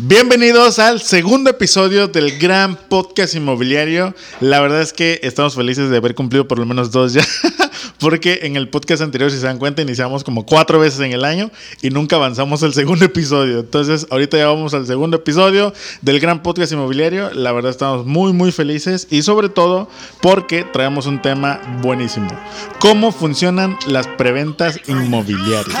Bienvenidos al segundo episodio del gran podcast inmobiliario. La verdad es que estamos felices de haber cumplido por lo menos dos ya, porque en el podcast anterior, si se dan cuenta, iniciamos como cuatro veces en el año y nunca avanzamos al segundo episodio. Entonces, ahorita ya vamos al segundo episodio del gran podcast inmobiliario. La verdad estamos muy, muy felices y sobre todo porque traemos un tema buenísimo. ¿Cómo funcionan las preventas inmobiliarias?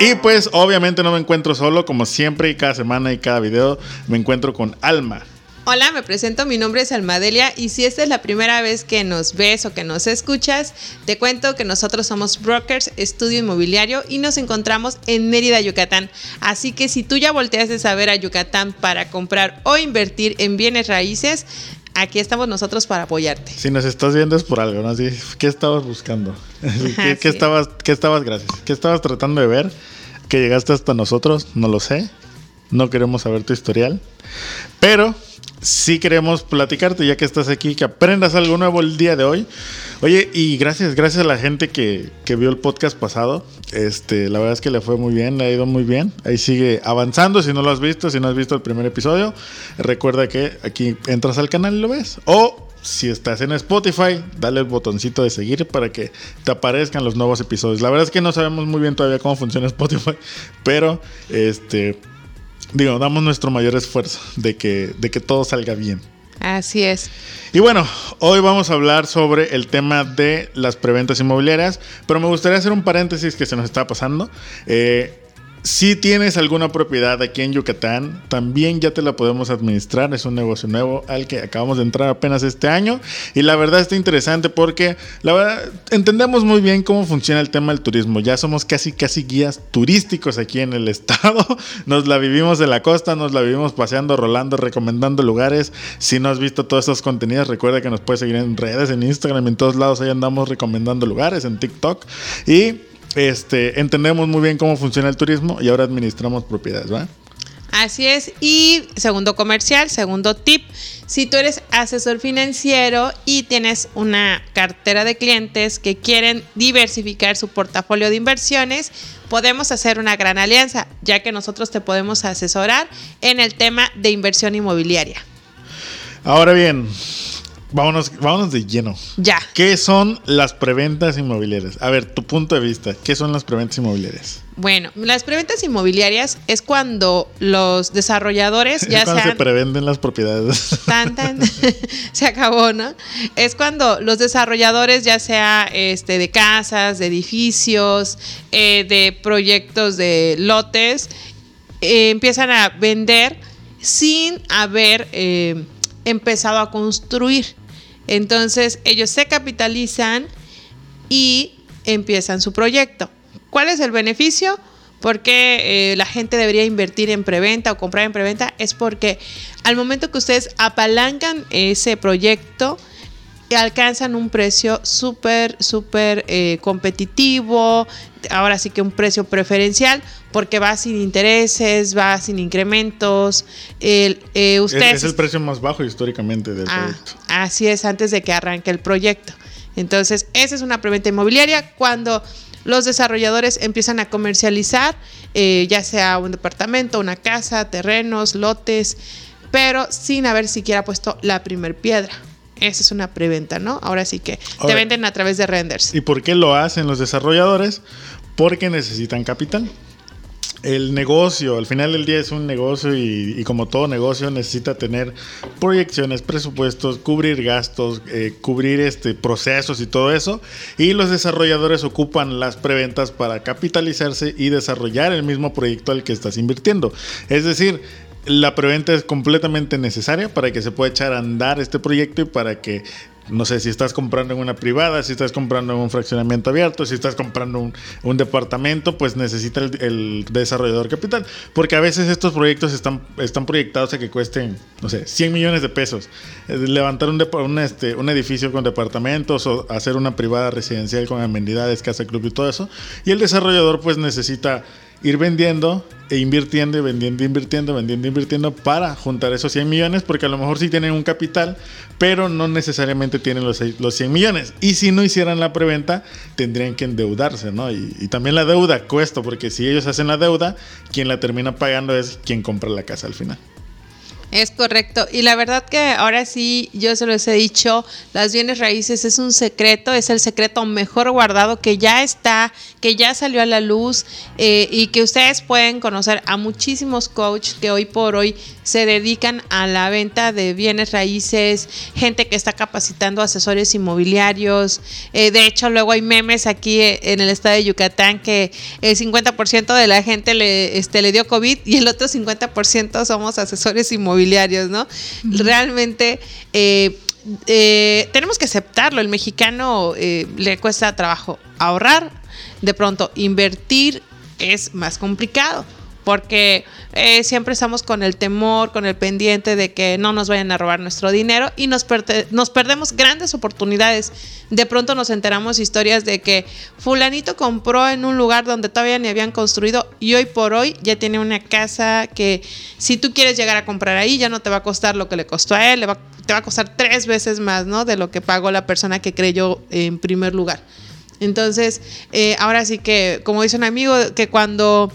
Y pues obviamente no me encuentro solo, como siempre y cada semana y cada video me encuentro con Alma. Hola, me presento, mi nombre es Almadelia y si esta es la primera vez que nos ves o que nos escuchas, te cuento que nosotros somos Brokers Estudio Inmobiliario y nos encontramos en Mérida, Yucatán. Así que si tú ya volteas de saber a Yucatán para comprar o invertir en bienes raíces, aquí estamos nosotros para apoyarte. Si nos estás viendo es por algo, ¿no? Así, ¿Qué estabas buscando? ¿Qué, estabas, ¿Qué estabas, gracias? ¿Qué estabas tratando de ver? ¿Que llegaste hasta nosotros? No lo sé. No queremos saber tu historial. Pero sí queremos platicarte, ya que estás aquí, que aprendas algo nuevo el día de hoy. Oye, y gracias, gracias a la gente que, vio el podcast pasado. Este, la verdad es que le fue muy bien, le ha ido muy bien. Ahí sigue avanzando. Si no lo has visto, si no has visto el primer episodio, recuerda que aquí entras al canal y lo ves. O si estás en Spotify, dale el botoncito de seguir para que te aparezcan los nuevos episodios. La verdad es que no sabemos muy bien todavía cómo funciona Spotify, pero este digo, damos nuestro mayor esfuerzo de que, de que todo salga bien. Así es. Y bueno, hoy vamos a hablar sobre el tema de las preventas inmobiliarias, pero me gustaría hacer un paréntesis que se nos está pasando. Eh, si tienes alguna propiedad aquí en Yucatán, también ya te la podemos administrar. Es un negocio nuevo al que acabamos de entrar apenas este año. Y la verdad está interesante porque la verdad entendemos muy bien cómo funciona el tema del turismo. Ya somos casi, casi guías turísticos aquí en el estado. Nos la vivimos en la costa, nos la vivimos paseando, rolando, recomendando lugares. Si no has visto todos estos contenidos, recuerda que nos puedes seguir en redes, en Instagram, en todos lados. Ahí andamos recomendando lugares, en TikTok. Y este, entendemos muy bien cómo funciona el turismo y ahora administramos propiedades, ¿va? Así es. Y segundo comercial, segundo tip, si tú eres asesor financiero y tienes una cartera de clientes que quieren diversificar su portafolio de inversiones, podemos hacer una gran alianza, ya que nosotros te podemos asesorar en el tema de inversión inmobiliaria. Ahora bien, Vámonos, vámonos de lleno. Ya. ¿Qué son las preventas inmobiliarias? A ver, tu punto de vista, ¿qué son las preventas inmobiliarias? Bueno, las preventas inmobiliarias es cuando los desarrolladores ya cuando se prevenden las propiedades. Tan, tan, se acabó, ¿no? Es cuando los desarrolladores, ya sea este, de casas, de edificios, eh, de proyectos de lotes, eh, empiezan a vender sin haber eh, empezado a construir. Entonces ellos se capitalizan y empiezan su proyecto. ¿Cuál es el beneficio? Porque eh, la gente debería invertir en preventa o comprar en preventa? Es porque al momento que ustedes apalancan ese proyecto, alcanzan un precio súper, súper eh, competitivo, ahora sí que un precio preferencial, porque va sin intereses, va sin incrementos. El, eh, es, el precio más bajo históricamente del ah, proyecto. Así es, antes de que arranque el proyecto. Entonces, esa es una preventa inmobiliaria cuando los desarrolladores empiezan a comercializar, eh, ya sea un departamento, una casa, terrenos, lotes, pero sin haber siquiera puesto la primer piedra. Esa es una preventa, ¿no? Ahora sí que te venden a través de renders. ¿Y por qué lo hacen los desarrolladores? Porque necesitan capital. El negocio, al final del día es un negocio y, como todo negocio necesita tener proyecciones, presupuestos, cubrir gastos, eh, cubrir este, procesos y todo eso. Y los desarrolladores ocupan las preventas para capitalizarse y desarrollar el mismo proyecto al que estás invirtiendo. Es decir, la preventa es completamente necesaria para que se pueda echar a andar este proyecto y para que no sé si estás comprando en una privada, si estás comprando en un fraccionamiento abierto, si estás comprando un, departamento, pues necesita el, desarrollador capital. Porque a veces estos proyectos están, están proyectados a que cuesten, no sé, 100 millones de pesos. Eh, levantar un, un, este, un edificio con departamentos o hacer una privada residencial con amenidades, casa club y todo eso. Y el desarrollador pues necesita ir vendiendo e invirtiendo y vendiendo, invirtiendo, vendiendo, invirtiendo para juntar esos 100 millones, porque a lo mejor sí tienen un capital, pero no necesariamente tienen los, los 100 millones. Y si no hicieran la preventa, tendrían que endeudarse, ¿no? Y, y, también la deuda cuesta, porque si ellos hacen la deuda, quien la termina pagando es quien compra la casa al final. Es correcto. Y la verdad que ahora sí, yo se los he dicho, las bienes raíces es un secreto, es el secreto mejor guardado que ya está, que ya salió a la luz eh, y que ustedes pueden conocer a muchísimos coaches que hoy por hoy se dedican a la venta de bienes raíces, gente que está capacitando asesores inmobiliarios. Eh, de hecho, luego hay memes aquí eh, en el estado de Yucatán que el 50% de la gente le, este, le dio COVID y el otro 50% somos asesores inmobiliarios, ¿no? Realmente... Eh, eh, tenemos que aceptarlo. El mexicano eh, le cuesta trabajo ahorrar, de pronto invertir es más complicado porque eh, siempre estamos con el temor, con el pendiente de que no nos vayan a robar nuestro dinero y nos, perdemos grandes oportunidades. De pronto nos enteramos historias de que fulanito compró en un lugar donde todavía ni habían construido y hoy por hoy ya tiene una casa que si tú quieres llegar a comprar ahí ya no te va a costar lo que le costó a él, le va, te va a costar tres veces más ¿no? de lo que pagó la persona que creyó en primer lugar. Entonces, eh, ahora sí que, como dice un amigo, que cuando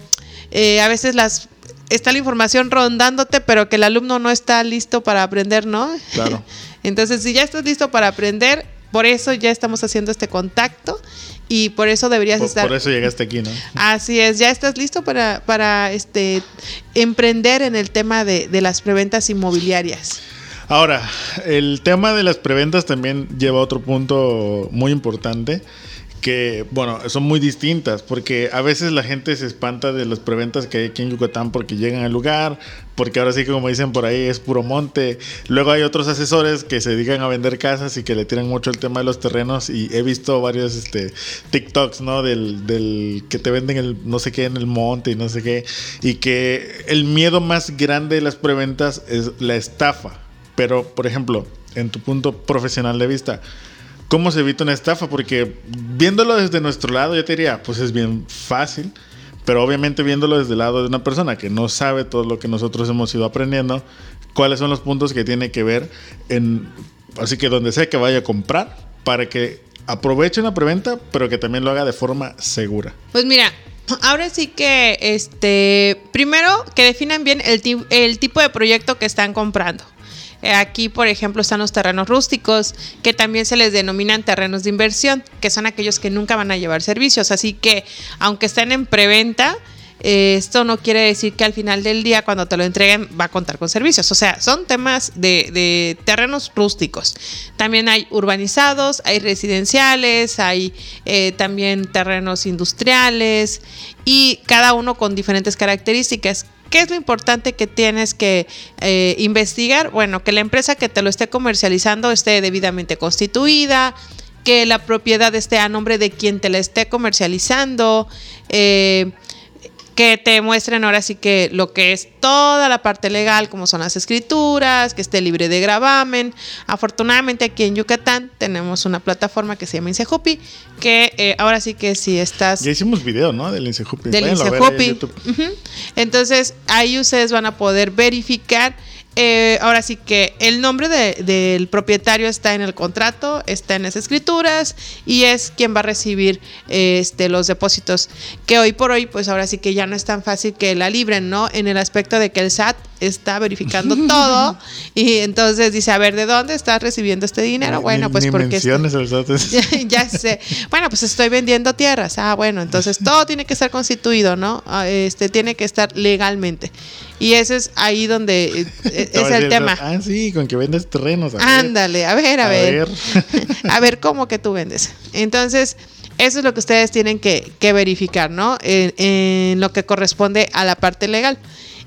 eh, a veces las está la información rondándote, pero que el alumno no está listo para aprender, ¿no? Claro. Entonces, si ya estás listo para aprender, por eso ya estamos haciendo este contacto y por eso deberías por, estar. Por eso llegaste aquí, ¿no? Así es, ya estás listo para, para este emprender en el tema de, de las preventas inmobiliarias. Ahora, el tema de las preventas también lleva a otro punto muy importante que, bueno, son muy distintas, porque a veces la gente se espanta de las preventas que hay aquí en Yucatán porque llegan al lugar, porque ahora sí que como dicen por ahí es puro monte. Luego hay otros asesores que se dedican a vender casas y que le tiran mucho el tema de los terrenos y he visto varios este, TikToks, ¿no? Del, del que te venden el no sé qué en el monte y no sé qué. Y que el miedo más grande de las preventas es la estafa. Pero, por ejemplo, en tu punto profesional de vista, ¿Cómo se evita una estafa? Porque viéndolo desde nuestro lado, yo te diría, pues es bien fácil, pero obviamente viéndolo desde el lado de una persona que no sabe todo lo que nosotros hemos ido aprendiendo, cuáles son los puntos que tiene que ver en, así que donde sea que vaya a comprar, para que aproveche una preventa, pero que también lo haga de forma segura. Pues mira, Ahora sí que, este, primero que definan bien el, el tipo de proyecto que están comprando. Aquí, por ejemplo, están los terrenos rústicos, que también se les denominan terrenos de inversión, que son aquellos que nunca van a llevar servicios. Así que, aunque estén en preventa, eh, esto no quiere decir que al final del día, cuando te lo entreguen, va a contar con servicios. O sea, son temas de, de terrenos rústicos. También hay urbanizados, hay residenciales, hay eh, también terrenos industriales y cada uno con diferentes características. ¿Qué es lo importante que tienes que eh, investigar? Bueno, que la empresa que te lo esté comercializando esté debidamente constituida, que la propiedad esté a nombre de quien te la esté comercializando, eh, que te muestren ahora sí que lo que es toda la parte legal, como son las escrituras, que esté libre de gravamen. Afortunadamente aquí en Yucatán tenemos una plataforma que se llama Insejupi, que eh, ahora sí que si estás... Ya hicimos video, ¿no? Del Insejupi. Del Insejupi. Uh -huh. Entonces ahí ustedes van a poder verificar eh, ahora sí que el nombre de, del propietario está en el contrato, está en las escrituras y es quien va a recibir este, los depósitos. Que hoy por hoy, pues ahora sí que ya no es tan fácil que la libren, ¿no? En el aspecto de que el SAT está verificando todo y entonces dice, a ver, ¿de dónde estás recibiendo este dinero? Bueno, ni, pues ni porque... SAT. ya, ya, sé. Bueno, pues estoy vendiendo tierras. Ah, bueno, entonces todo tiene que estar constituido, ¿no? Este tiene que estar legalmente. Y ese es ahí donde es el tema. Ah, sí, con que vendes terrenos. A Ándale, a ver, a, a ver. ver. a ver cómo que tú vendes. Entonces, eso es lo que ustedes tienen que, que verificar, ¿no? En, en, lo que corresponde a la parte legal.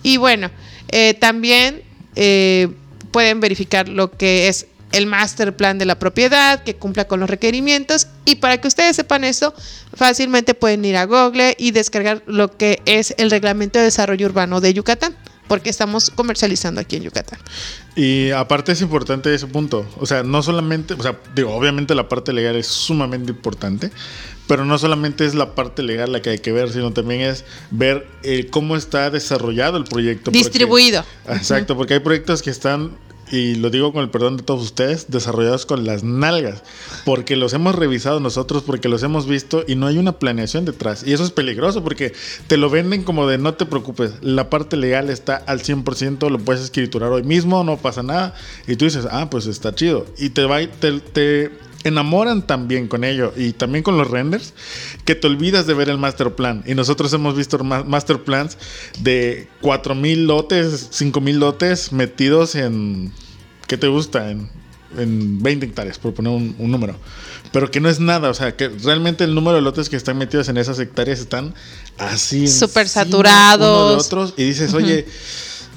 Y bueno, eh, también eh, pueden verificar lo que es el master plan de la propiedad, que cumpla con los requerimientos. Y para que ustedes sepan esto, fácilmente pueden ir a Google y descargar lo que es el Reglamento de Desarrollo Urbano de Yucatán. porque estamos comercializando aquí en Yucatán. Y aparte es importante ese punto, o sea, no solamente, o sea, digo, obviamente la parte legal es sumamente importante, pero no solamente es la parte legal la que hay que ver, sino también es ver eh, cómo está desarrollado el proyecto. Distribuido. exacto, porque hay proyectos que están y lo digo con el perdón de todos ustedes, desarrollados con las nalgas, porque los hemos revisado nosotros, porque los hemos visto y no hay una planeación detrás. Y eso es peligroso porque te lo venden como de no te preocupes, la parte legal está al 100%, lo puedes escriturar hoy mismo, no pasa nada. Y tú dices, ah, pues está chido. Y te va, te, te enamoran también con ello y también con los renders que te olvidas de ver el master plan. Y nosotros hemos visto master plans de 4000 lotes, 5000 lotes metidos en. ¿Qué te gusta? En, en 20 hectáreas, por poner un, número. Pero que no es nada, o sea, que realmente el número de lotes que están metidos en esas hectáreas están así. Súper saturados. otros. Y dices, oye.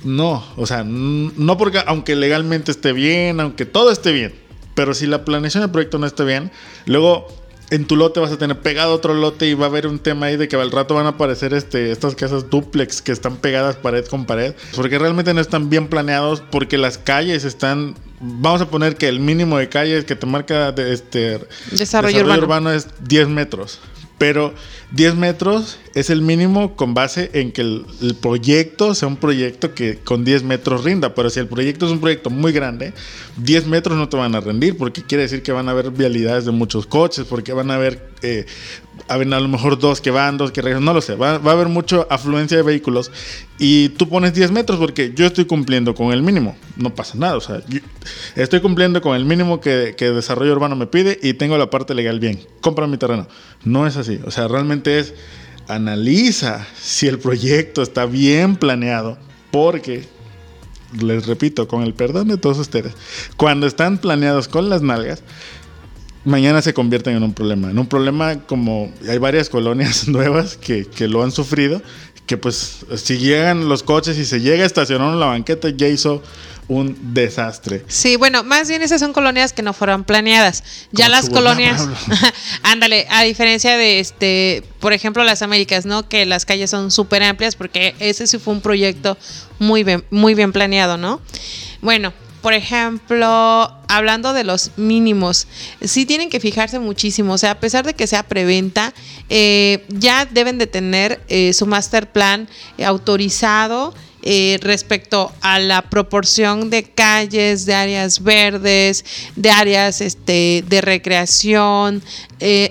No, o sea, no porque aunque legalmente esté bien, aunque todo esté bien, pero si la planeación del proyecto no está bien, luego en tu lote vas a tener pegado otro lote y va a haber un tema ahí de que al rato van a aparecer este, estas casas duplex que están pegadas pared con pared, porque realmente no están bien planeados, porque las calles están, vamos a poner que el mínimo de calles que te marca de este desarrollo, urbano. urbano es 10 metros, pero 10 metros es el mínimo con base en que el, proyecto sea un proyecto que con 10 metros rinda. Pero si el proyecto es un proyecto muy grande, 10 metros no te van a rendir porque quiere decir que van a haber vialidades de muchos coches, porque van a haber, eh, a, lo mejor dos que van, dos que regresan, no lo sé. Va, a haber mucha afluencia de vehículos y tú pones 10 metros porque yo estoy cumpliendo con el mínimo. No pasa nada. O sea, estoy cumpliendo con el mínimo que, que desarrollo urbano me pide y tengo la parte legal bien. Compra mi terreno. No es así. O sea, realmente es analiza si el proyecto está bien planeado, porque, les repito, con el perdón de todos ustedes, cuando están planeados con las nalgas, mañana se convierten en un problema. En un problema como hay varias colonias nuevas que, que lo han sufrido, que pues si llegan los coches y se llega a estacionar en la banqueta, ya hizo un desastre. Sí, bueno, más bien esas son colonias que no fueron planeadas. Ya las colonias, ándale, a diferencia de este, por ejemplo, las Américas, ¿no? Que las calles son súper amplias porque ese sí fue un proyecto muy bien, muy bien planeado, ¿no? Bueno, por ejemplo, hablando de los mínimos, sí tienen que fijarse muchísimo. O sea, a pesar de que sea preventa, eh, ya deben de tener eh, su master plan autorizado eh, respecto a la proporción de calles, de áreas verdes, de áreas este, de recreación.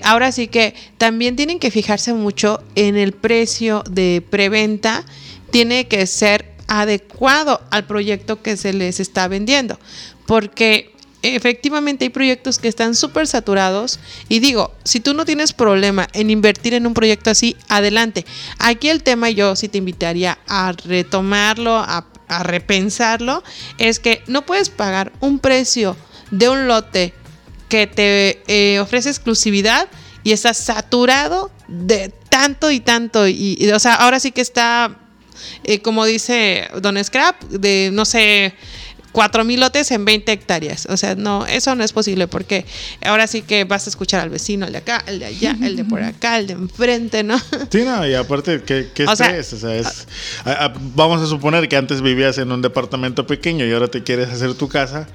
Ahora sí que también tienen que fijarse mucho en el precio de preventa. Tiene que ser adecuado al proyecto que se les está vendiendo. Porque efectivamente hay proyectos que están súper saturados y digo, si tú no tienes problema en invertir en un proyecto así, adelante. Aquí el tema yo sí te invitaría a retomarlo, a, repensarlo, es que no puedes pagar un precio de un lote que te eh, ofrece exclusividad y está saturado de tanto y tanto. Y, o sea, ahora sí que está, eh, como dice Don Scrap, de no sé, cuatro mil lotes en 20 hectáreas. O sea, no, eso no es posible porque ahora sí que vas a escuchar al vecino, el de acá, el de allá, el de por acá, el de enfrente, ¿no? Sí, no, y aparte, ¿qué, qué o Sea, o sea, es, vamos a suponer que antes vivías en un departamento pequeño y ahora te quieres hacer tu casa,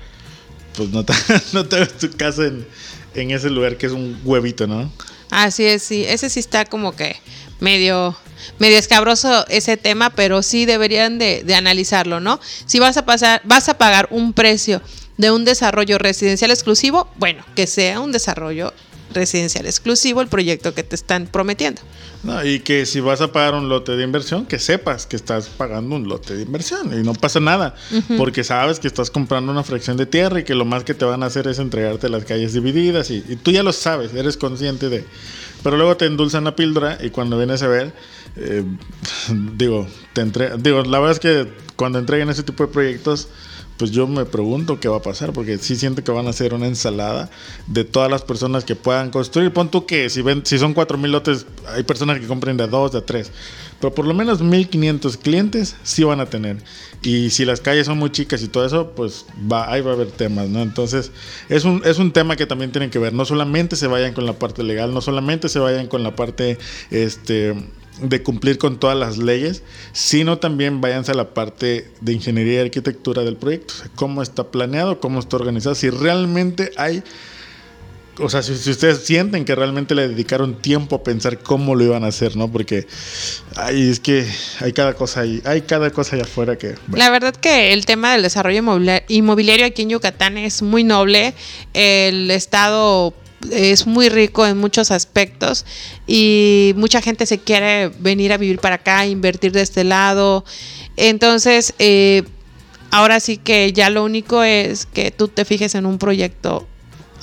pues no te, no te ves tu casa en, en ese lugar que es un huevito, ¿no? Así es, sí, ese sí está como que medio medio escabroso ese tema, pero sí deberían de, analizarlo, ¿no? Si vas a pasar, vas a pagar un precio de un desarrollo residencial exclusivo, bueno, que sea un desarrollo residencial exclusivo el proyecto que te están prometiendo. y que si vas a pagar un lote de inversión, que sepas que estás pagando un lote de inversión y no pasa nada, porque sabes que estás comprando una fracción de tierra y que lo más que te van a hacer es entregarte las calles divididas y, y tú ya lo sabes, eres consciente de... Pero luego te endulzan la píldora y cuando vienes a ver, eh, digo, te entre digo, la verdad es que cuando entreguen ese tipo de proyectos, pues yo me pregunto qué va a pasar, porque sí siento que van a ser una ensalada de todas las personas que puedan construir. Pon tú que si, ven, si son 4.000 lotes, hay personas que compren de 2, de 3, pero por lo menos 1.500 clientes sí van a tener. Y si las calles son muy chicas y todo eso, pues va, ahí va a haber temas, ¿no? Entonces, es un, es un tema que también tienen que ver. No solamente se vayan con la parte legal, no solamente se vayan con la parte, este de cumplir con todas las leyes, sino también váyanse a la parte de ingeniería y arquitectura del proyecto. O sea, cómo está planeado, cómo está organizado, si realmente hay o sea, si, ustedes sienten que realmente le dedicaron tiempo a pensar cómo lo iban a hacer, ¿no? Porque es que hay cada cosa ahí, hay cada cosa allá afuera que... La verdad que el tema del desarrollo inmobiliario aquí en Yucatán es muy noble. El estado es muy rico en muchos aspectos y mucha gente se quiere venir a vivir para acá, invertir de este lado. Entonces, eh, ahora sí que ya lo único es que tú te fijes en un proyecto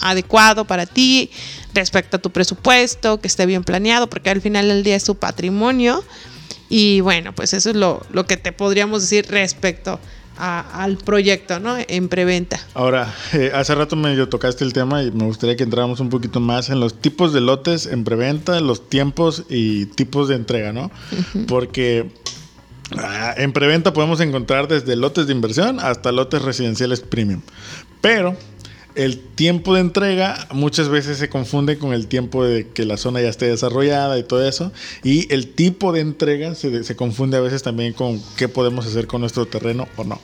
adecuado para ti respecto a tu presupuesto, que esté bien planeado, porque al final del día es tu patrimonio. Y bueno, pues eso es lo, lo que te podríamos decir respecto al proyecto, ¿no? En preventa. Ahora, eh, hace rato medio tocaste el tema y me gustaría que entráramos un poquito más en los tipos de lotes en preventa, los tiempos y tipos de entrega, ¿no? Porque ah, en preventa podemos encontrar desde lotes de inversión hasta lotes residenciales premium. Pero el tiempo de entrega muchas veces se confunde con el tiempo de que la zona ya esté desarrollada y todo eso. Y el tipo de entrega se, confunde a veces también con qué podemos hacer con nuestro terreno o no.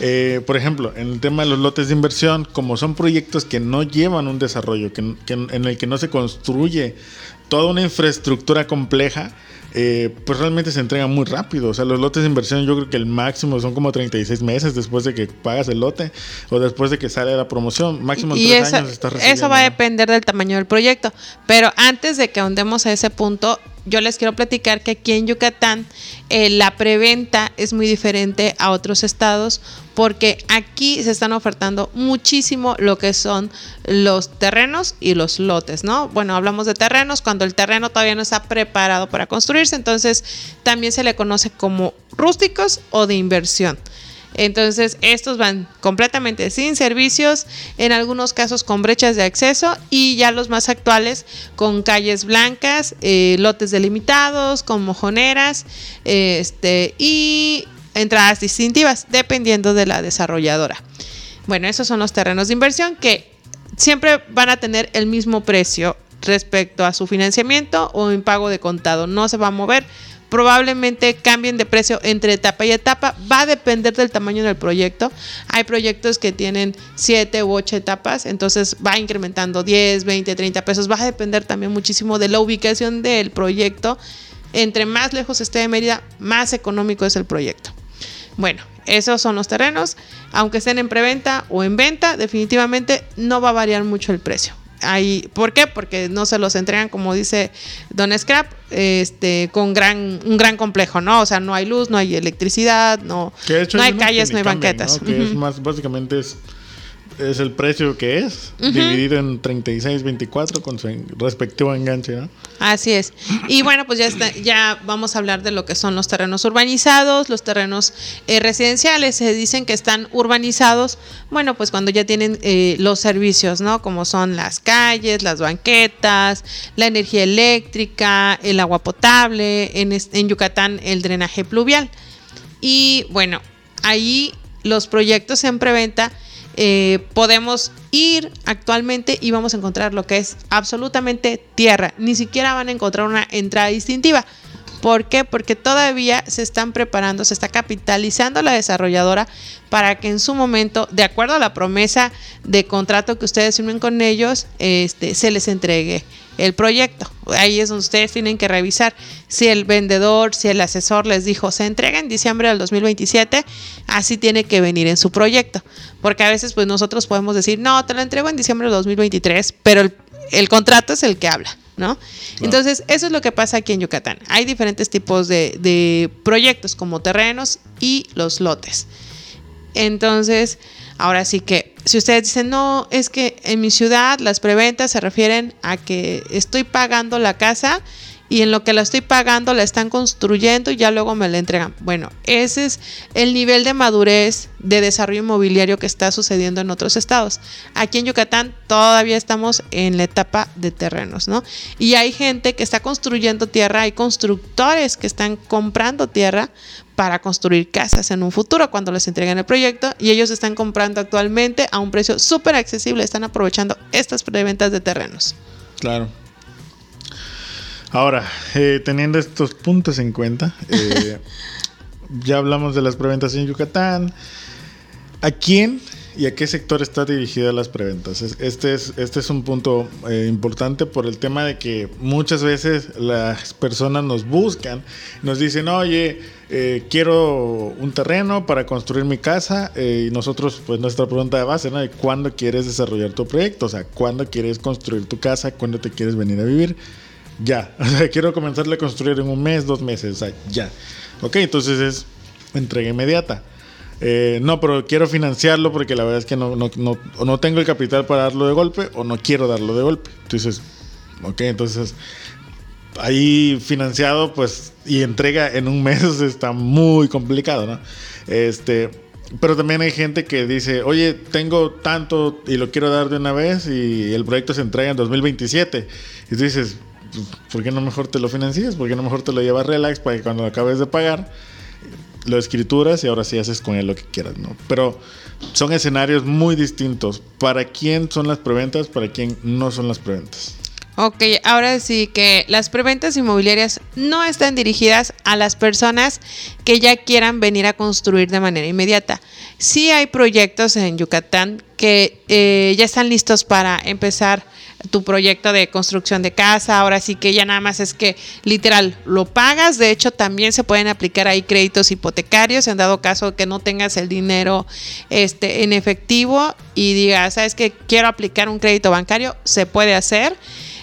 Eh, por ejemplo, en el tema de los lotes de inversión, como son proyectos que no llevan un desarrollo, que, en el que no se construye toda una infraestructura compleja, eh, pues realmente se entrega muy rápido. O sea, los lotes de inversión yo creo que el máximo son como 36 meses después de que pagas el lote o después de que sale la promoción. Máximo en tres años estás recibiendo. Eso va a depender del tamaño del proyecto. Pero antes de que ahondemos a ese punto, yo les quiero platicar que aquí en Yucatán eh, la preventa es muy diferente a otros estados porque aquí se están ofertando muchísimo lo que son los terrenos y los lotes, ¿no? Bueno, hablamos de terrenos cuando el terreno todavía no está preparado para construirse, entonces también se le conoce como rústicos o de inversión. Entonces, estos van completamente sin servicios, en algunos casos con brechas de acceso y ya los más actuales con calles blancas, eh, lotes delimitados, con mojoneras este, y entradas distintivas, dependiendo de la desarrolladora. Bueno, esos son los terrenos de inversión que siempre van a tener el mismo precio respecto a su financiamiento o en pago de contado. No se va a mover probablemente cambien de precio entre etapa y etapa. Va a depender del tamaño del proyecto. Hay proyectos que tienen 7 u 8 etapas, entonces va incrementando 10, 20, 30 pesos. Va a depender también muchísimo de la ubicación del proyecto. Entre más lejos esté de Mérida, más económico es el proyecto. Bueno, esos son los terrenos. Aunque estén en preventa o en venta, definitivamente no va a variar mucho el precio. ¿Por qué? Porque no se los entregan, como dice Don Scrap, este, con gran, un gran complejo, ¿no? O sea, no hay luz, no hay electricidad, no, no hay calles, no hay banquetas. es más, básicamente es es el precio que es, dividido en 36, 24 con su respectivo enganche, ¿no? Así es. Y bueno, pues ya, ya vamos a hablar de lo que son los terrenos urbanizados, los terrenos eh, residenciales. Se dicen que están urbanizados, bueno, pues cuando ya tienen eh, los servicios, ¿no? Como son las calles, las banquetas, la energía eléctrica, el agua potable, en, en Yucatán el drenaje pluvial. Y bueno, ahí los proyectos en preventa eh, podemos ir actualmente y vamos a encontrar lo que es absolutamente tierra. Ni siquiera van a encontrar una entrada distintiva. ¿Por qué? Porque todavía se están preparando, se está capitalizando la desarrolladora para que en su momento, de acuerdo a la promesa de contrato que ustedes firmen con ellos, este, se les entregue el proyecto. Ahí es donde ustedes tienen que revisar si el vendedor, si el asesor les dijo se entrega en diciembre del 2027, así tiene que venir en su proyecto. Porque a veces pues nosotros podemos decir, no, te lo entrego en diciembre del 2023, pero el, contrato es el que habla. ¿No? Entonces, eso es lo que pasa aquí en Yucatán. Hay diferentes tipos de, de proyectos como terrenos y los lotes. Entonces, ahora sí que si ustedes dicen, no, es que en mi ciudad las preventas se refieren a que estoy pagando la casa y en lo que la estoy pagando la están construyendo y ya luego me la entregan. Bueno, ese es el nivel de madurez de desarrollo inmobiliario que está sucediendo en otros estados. Aquí en Yucatán todavía estamos en la etapa de terrenos, ¿no? Y hay gente que está construyendo tierra, hay constructores que están comprando tierra para construir casas en un futuro cuando les entreguen el proyecto y ellos están comprando actualmente a un precio súper accesible, están aprovechando estas preventas de terrenos. Claro. Ahora, eh, teniendo estos puntos en cuenta, eh, ya hablamos de las preventas en Yucatán. ¿A quién y a qué sector está dirigida las preventas? Este es, este es un punto eh, importante por el tema de que muchas veces las personas nos buscan, nos dicen, oye, eh, quiero un terreno para construir mi casa eh, y nosotros, pues nuestra pregunta de base, ¿no? ¿Cuándo quieres desarrollar tu proyecto? O sea, ¿cuándo quieres construir tu casa? ¿Cuándo te quieres venir a vivir? Ya, o sea, quiero comenzarle a construir en un mes, dos meses, o sea, ya. Ok, entonces es entrega inmediata. Eh, no, pero quiero financiarlo porque la verdad es que no, no, no, no tengo el capital para darlo de golpe o no quiero darlo de golpe. Entonces, ok, entonces ahí financiado, pues, y entrega en un mes está muy complicado, ¿no? Este, pero también hay gente que dice, oye, tengo tanto y lo quiero dar de una vez y el proyecto se entrega en 2027. Y tú dices, ¿por qué no mejor te lo financias? ¿Por qué no mejor te lo llevas relax para que cuando lo acabes de pagar, lo escrituras y ahora sí haces con él lo que quieras, ¿no? Pero son escenarios muy distintos. ¿Para quién son las preventas? ¿Para quién no son las preventas? Ok, ahora sí que las preventas inmobiliarias no están dirigidas a las personas que ya quieran venir a construir de manera inmediata. Sí hay proyectos en Yucatán que eh, ya están listos para empezar tu proyecto de construcción de casa. Ahora sí que ya nada más es que literal lo pagas. De hecho, también se pueden aplicar ahí créditos hipotecarios en dado caso que no tengas el dinero este, en efectivo y digas, sabes que quiero aplicar un crédito bancario, se puede hacer.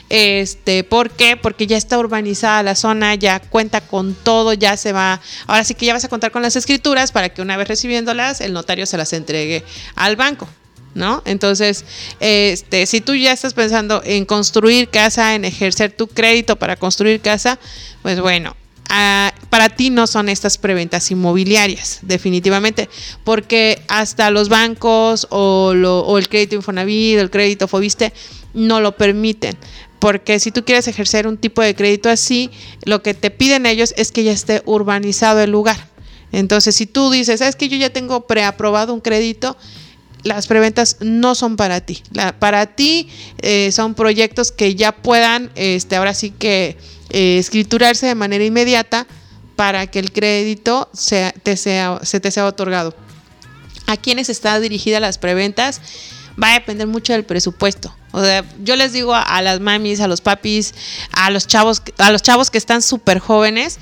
Este, ¿por qué? Porque ya está urbanizada la zona, ya cuenta con todo, ya se va. Ahora sí que ya vas a contar con las escrituras para que una vez recibiéndolas, el notario se las entregue al banco. ¿No? Entonces, este, si tú ya estás pensando en construir casa, en ejercer tu crédito para construir casa, pues bueno, ah, para ti no son estas preventas inmobiliarias, definitivamente, porque hasta los bancos o, o el crédito Infonavit, el crédito Fobiste, no lo permiten. Porque si tú quieres ejercer un tipo de crédito así, lo que te piden ellos es que ya esté urbanizado el lugar. Entonces, si tú dices, es que yo ya tengo preaprobado un crédito, las preventas no son para ti. para ti eh, son proyectos que ya puedan, este, ahora sí que eh, escriturarse de manera inmediata para que el crédito sea, te sea, se te sea otorgado. ¿A quiénes está dirigida las preventas? Va a depender mucho del presupuesto. O sea, yo les digo a, las mamis, a los papis, a los chavos, a los chavos que están súper jóvenes,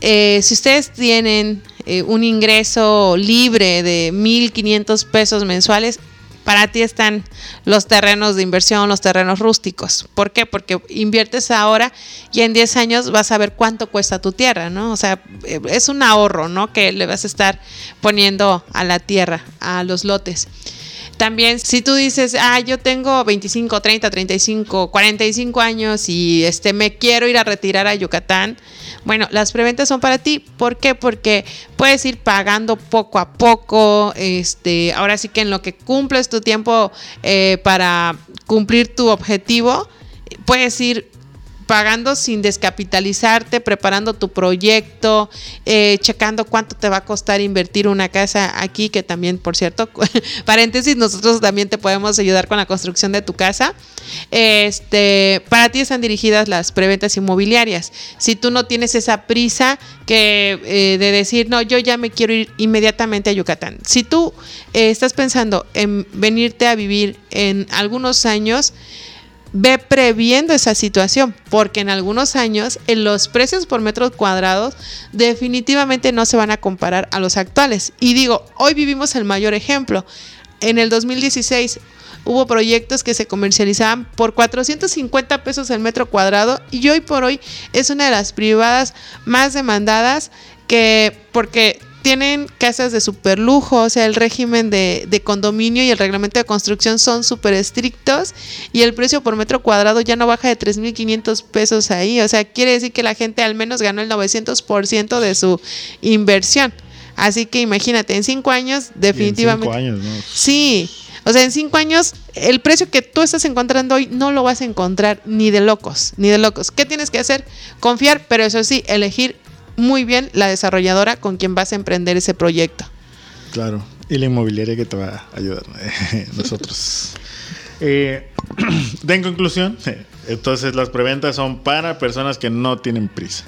eh, si ustedes tienen eh, un ingreso libre de 1.500 pesos mensuales, para ti están los terrenos de inversión, los terrenos rústicos. ¿Por qué? Porque inviertes ahora y en 10 años vas a ver cuánto cuesta tu tierra, ¿no? O sea, eh, es un ahorro, ¿no? Que le vas a estar poniendo a la tierra, a los lotes. También si tú dices, ah, yo tengo 25, 30, 35, 45 años y este me quiero ir a retirar a Yucatán, bueno, las preventas son para ti. ¿Por qué? Porque puedes ir pagando poco a poco. Este, ahora sí que en lo que cumples tu tiempo eh, para cumplir tu objetivo, puedes ir pagando sin descapitalizarte, preparando tu proyecto, eh, checando cuánto te va a costar invertir una casa aquí, que también, por cierto, paréntesis, nosotros también te podemos ayudar con la construcción de tu casa. Este, para ti están dirigidas las preventas inmobiliarias. Si tú no tienes esa prisa que eh, de decir, no, yo ya me quiero ir inmediatamente a Yucatán. Si tú eh, estás pensando en venirte a vivir en algunos años, ve previendo esa situación, porque en algunos años en los precios por metro cuadrado definitivamente no se van a comparar a los actuales. Y digo, hoy vivimos el mayor ejemplo. En el 2016 hubo proyectos que se comercializaban por 450 pesos el metro cuadrado y hoy por hoy es una de las privadas más demandadas que porque tienen casas de super lujo, o sea, el régimen de, condominio y el reglamento de construcción son súper estrictos y el precio por metro cuadrado ya no baja de 3.500 pesos ahí, o sea, quiere decir que la gente al menos ganó el 900% de su inversión. Así que imagínate, en cinco años, definitivamente. En cinco años, ¿no? Sí, o sea, en cinco años, el precio que tú estás encontrando hoy no lo vas a encontrar ni de locos, ni de locos. ¿Qué tienes que hacer? Confiar, pero eso sí, elegir muy bien la desarrolladora con quien vas a emprender ese proyecto. Claro, y la inmobiliaria que te va a ayudar, nosotros. Eh, de conclusión, entonces las preventas son para personas que no tienen prisa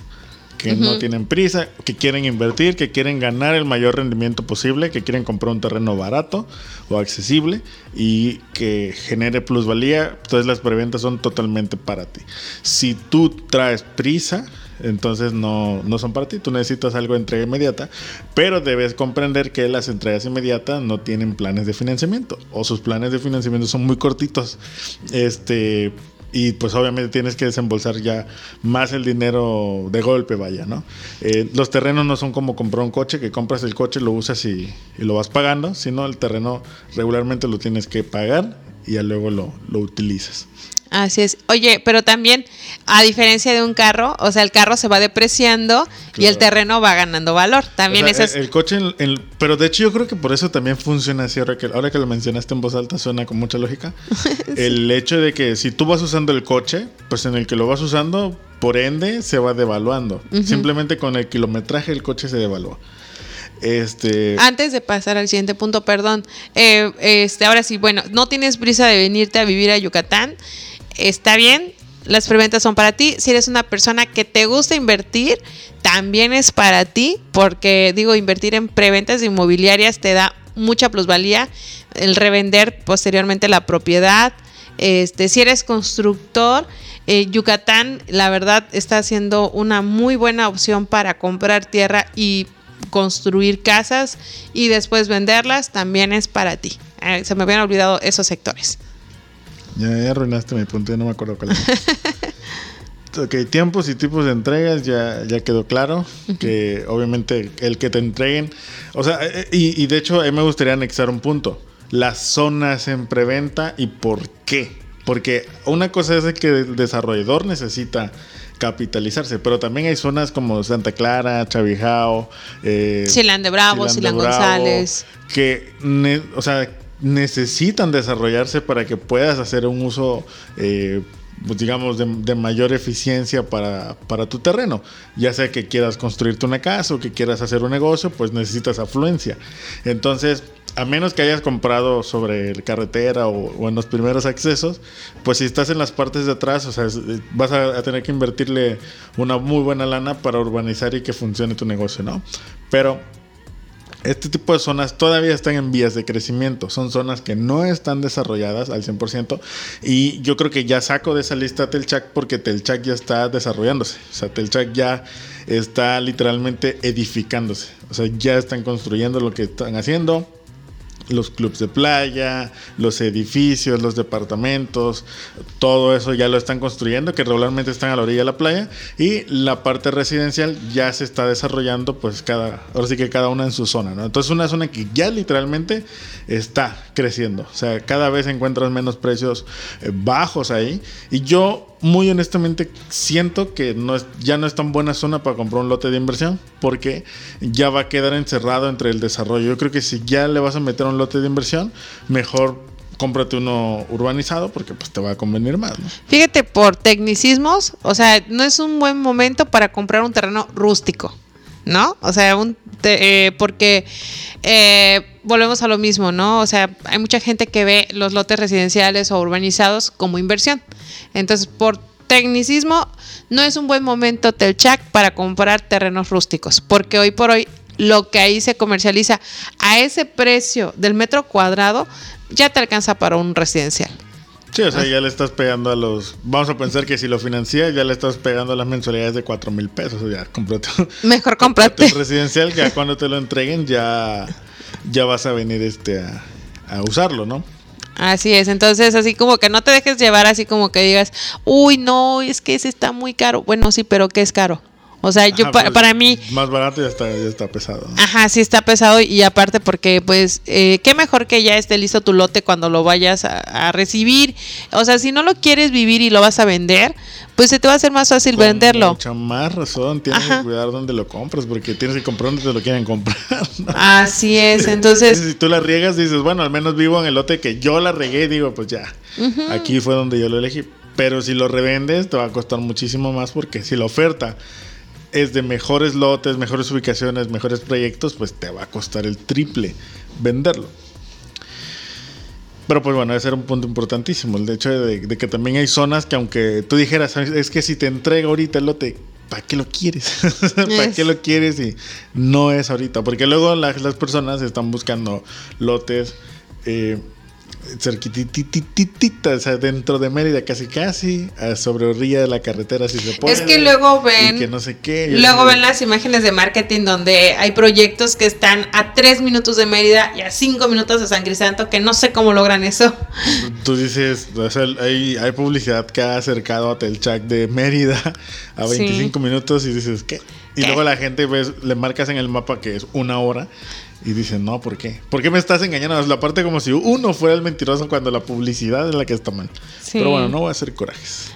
que no tienen prisa, que quieren invertir, que quieren ganar el mayor rendimiento posible, que quieren comprar un terreno barato o accesible y que genere plusvalía. Entonces las preventas son totalmente para ti. Si tú traes prisa, entonces no, no son para ti. Tú necesitas algo de entrega inmediata, pero debes comprender que las entregas inmediatas no tienen planes de financiamiento o sus planes de financiamiento son muy cortitos. Este, y pues obviamente tienes que desembolsar ya más el dinero de golpe, vaya, ¿no? Eh, los terrenos no son como comprar un coche, que compras el coche, lo usas y, y lo vas pagando, sino el terreno regularmente lo tienes que pagar y ya luego lo, lo utilizas. Así es. Oye, pero también, a diferencia de un carro, o sea, el carro se va depreciando y el terreno va ganando valor. También o sea, eso el, es... el coche, en- en- pero de hecho yo creo que por eso también funciona así. Ahora que, ahora que lo mencionaste en voz alta suena con mucha lógica. El hecho de que si tú vas usando el coche, pues en el que lo vas usando, por ende se va devaluando. Simplemente con el kilometraje el coche se devalúa. Este, Antes de pasar al siguiente punto, perdón. eh, este, ahora sí, bueno, no tienes prisa de venirte a vivir a Yucatán. Está bien, las preventas son para ti. Si eres una persona que te gusta invertir, también es para ti, porque digo, invertir en preventas inmobiliarias te da mucha plusvalía. El revender posteriormente la propiedad. Este, si eres constructor, eh, Yucatán, la verdad, está siendo una muy buena opción para comprar tierra y construir casas y después venderlas, también es para ti. Eh, se me habían olvidado esos sectores. Ya, arruinaste mi punto, ya no me acuerdo cuál es. ok, tiempos y tipos de entregas ya, ya quedó claro. Que obviamente el que te entreguen. O sea, eh, y, y de hecho, a mí me gustaría anexar un punto. Las zonas en preventa y por qué. Porque una cosa es que el desarrollador necesita capitalizarse, pero también hay zonas como Santa Clara, Chavijao, eh, Silán de Bravo, Bravo, González. que, o sea, necesitan desarrollarse para que puedas hacer un uso, eh, pues, digamos, de, mayor eficiencia para, para tu terreno. Ya sea que quieras construirte una casa o que quieras hacer un negocio, pues necesitas afluencia. Entonces, a menos que hayas comprado sobre carretera o, en los primeros accesos, pues si estás en las partes de atrás, o sea, es- vas a, a tener que invertirle una muy buena lana para urbanizar y que funcione tu negocio, ¿no? Pero este tipo de zonas todavía están en vías de crecimiento. Son zonas que no están desarrolladas al 100%. Y yo creo que ya saco de esa lista Telchac porque Telchac ya está desarrollándose. O sea, Telchac ya está literalmente edificándose. O sea, ya están construyendo lo que están haciendo. Los clubes de playa, los edificios, los departamentos, todo eso ya lo están construyendo, que regularmente están a la orilla de la playa. Y la parte residencial ya se está desarrollando, pues cada, ahora sí que cada una en su zona, ¿no? Entonces una zona que ya literalmente está creciendo. O sea, cada vez encuentras menos precios eh, bajos ahí. Y yo, muy honestamente, siento que no es, ya no es tan buena zona para comprar un lote de inversión, porque ya va a quedar encerrado entre el desarrollo. Yo creo que si ya le vas a meter un lote de inversión, mejor cómprate uno urbanizado porque pues te va a convenir más. Fíjate, por tecnicismos, o sea, no es un buen momento para comprar un terreno rústico, ¿no? O sea, un te- eh, porque eh, volvemos a lo mismo, ¿no? O sea, hay mucha gente que ve los lotes residenciales o urbanizados como inversión. Entonces, por tecnicismo, no es un buen momento Telchac para comprar terrenos rústicos, porque hoy por hoy lo que ahí se comercializa a ese precio del metro cuadrado ya te alcanza para un residencial. Sí, o sea, ya le estás pegando a los... Vamos a pensar que si lo financias, ya le estás pegando a las mensualidades de 4 mil pesos. O ya, cómprate, Mejor cómprate. un residencial, ya cuando te lo entreguen ya, ya vas a venir este a, a usarlo, ¿no? Así es, entonces así como que no te dejes llevar así como que digas, uy, no, es que ese está muy caro. Bueno, sí, pero ¿qué es caro? O sea, yo Ajá, pa- pues, para mí, Más barato ya está, ya está pesado. ajá, sí está pesado y aparte porque pues, eh, qué mejor que ya esté listo tu lote cuando lo vayas a, a recibir. O sea, si no lo quieres vivir y lo vas a vender, pues se te va a hacer más fácil Con venderlo. Mucha más razón. Tienes Ajá. que cuidar dónde lo compras porque tienes que comprar donde te lo quieren comprar. ¿no? Así es, entonces, si tú la riegas, dices, bueno, al menos vivo en el lote que yo la regué, digo, pues ya, aquí fue donde yo lo elegí. Pero si lo revendes, te va a costar muchísimo más porque si la oferta es de mejores lotes, mejores ubicaciones, mejores proyectos, pues te va a costar el triple venderlo. Pero pues bueno, ese era un punto importantísimo, el hecho de, de, que también hay zonas que aunque tú dijeras, es que si te entrega ahorita el lote, ¿para qué lo quieres? ¿Para qué lo quieres? Y no es ahorita, porque luego las, las personas están buscando lotes. Eh, cerquitititita, o sea, dentro de Mérida, casi casi, sobre orilla de la carretera, si se puede. Es que luego ven. Que no sé qué. Luego ven las imágenes de marketing donde hay proyectos que están a tres minutos de Mérida y a cinco minutos de San Crisanto, que no sé cómo logran eso. Tú dices, o sea, hay, hay publicidad que ha acercado a Telchac de Mérida a 25 minutos y dices, ¿qué? Y luego la gente ves, le marcas en el mapa que es una hora y dicen, no, ¿por qué? ¿Por qué me estás engañando? Es la parte como si uno fuera el mentiroso cuando la publicidad es la que está mal. Pero bueno, no voy a hacer corajes.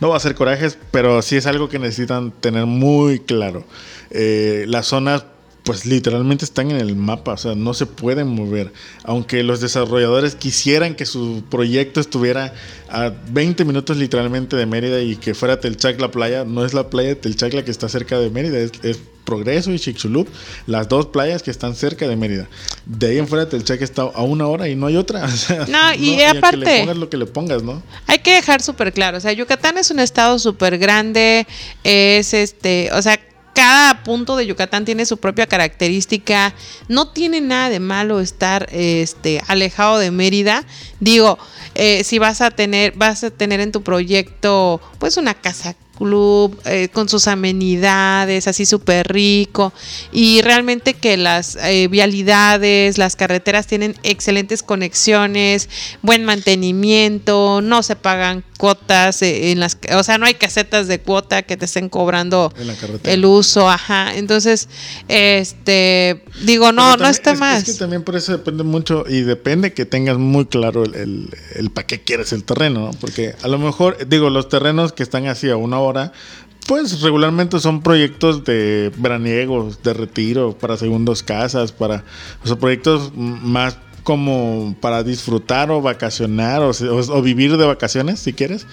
No voy a hacer corajes, pero sí es algo que necesitan tener muy claro. Eh, las zonas pues literalmente están en el mapa, o sea, no se pueden mover. Aunque los desarrolladores quisieran que su proyecto estuviera a 20 minutos literalmente de Mérida y que fuera Telchac la playa, no es la playa de Telchac la que está cerca de Mérida, es, Progreso y Chicxulub, las dos playas que están cerca de Mérida. De ahí en fuera Telchac está a una hora y no hay otra. no, y aparte... que le pongas lo que le pongas, ¿no? Hay que dejar súper claro, o sea, Yucatán es un estado súper grande, es este, o sea, cada punto de Yucatán tiene su propia característica. No tiene nada de malo estar este, alejado de Mérida. Digo, eh, si vas a tener, vas a tener en tu proyecto, pues una casa club, eh, con sus amenidades, así súper rico. Y realmente que las eh, vialidades, las carreteras tienen excelentes conexiones, buen mantenimiento, no se pagan cuotas eh, en las, o sea, no hay casetas de cuota que te estén cobrando el uso, ajá. Entonces, este, digo, no, no está más. Es que también por eso depende mucho y depende que tengas muy claro el, el, para qué quieres el terreno, Porque a lo mejor, digo, los terrenos que están así a una hora pues regularmente son proyectos de veraniegos, de retiro, para segundos casas, para o proyectos más como para disfrutar o vacacionar o, vivir de vacaciones, si quieres.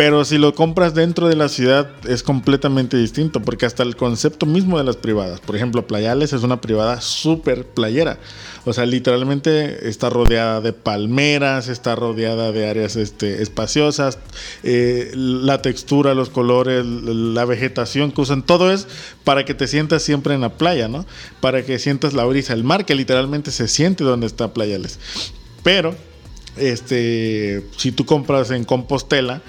Pero si lo compras dentro de la ciudad es completamente distinto, porque hasta el concepto mismo de las privadas, por ejemplo, Playales es una privada súper playera. O sea, literalmente está rodeada de palmeras, está rodeada de áreas este, espaciosas, eh, la textura, los colores, la vegetación que usan, todo es para que te sientas siempre en la playa, ¿no? Para que sientas la brisa, el mar que literalmente se siente donde está Playales. Pero, este, si tú compras en Compostela,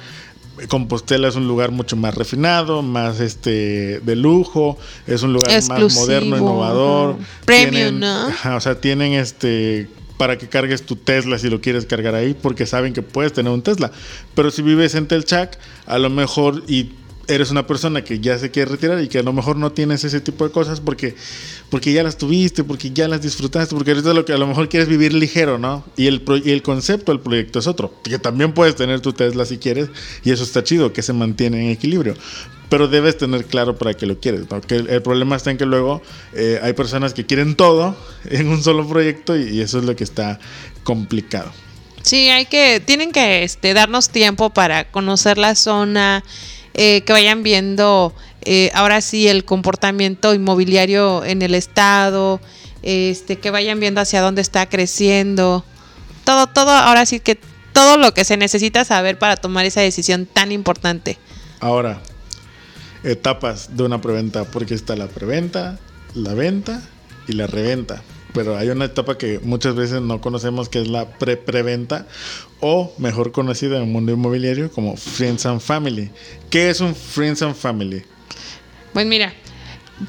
Compostela es un lugar mucho más refinado, más este de lujo, es un lugar más moderno, innovador. Premium, ¿no? o sea, tienen este para que cargues tu Tesla si lo quieres cargar ahí, porque saben que puedes tener un Tesla. Pero si vives en Telchac, a lo mejor y eres una persona que ya se quiere retirar y que a lo mejor no tienes ese tipo de cosas porque, porque ya las tuviste, porque ya las disfrutaste, porque ahorita lo que a lo mejor quieres vivir ligero, ¿no? Y el, y el concepto del proyecto es otro, que también puedes tener tu Tesla si quieres y eso está chido, que se mantiene en equilibrio. Pero debes tener claro para qué lo quieres, ¿no? El, problema está en que luego eh, hay personas que quieren todo en un solo proyecto y, y eso es lo que está complicado. Sí, hay que, tienen que este, darnos tiempo para conocer la zona, eh, que vayan viendo eh, ahora sí el comportamiento inmobiliario en el estado, este, que vayan viendo hacia dónde está creciendo. Todo, todo, ahora sí que todo lo que se necesita saber para tomar esa decisión tan importante. Ahora, etapas de una preventa, porque está la preventa, la venta y la reventa pero hay una etapa que muchas veces no conocemos que es la pre-preventa o mejor conocida en el mundo inmobiliario como Friends and Family. ¿Qué es un Friends and Family? Pues mira,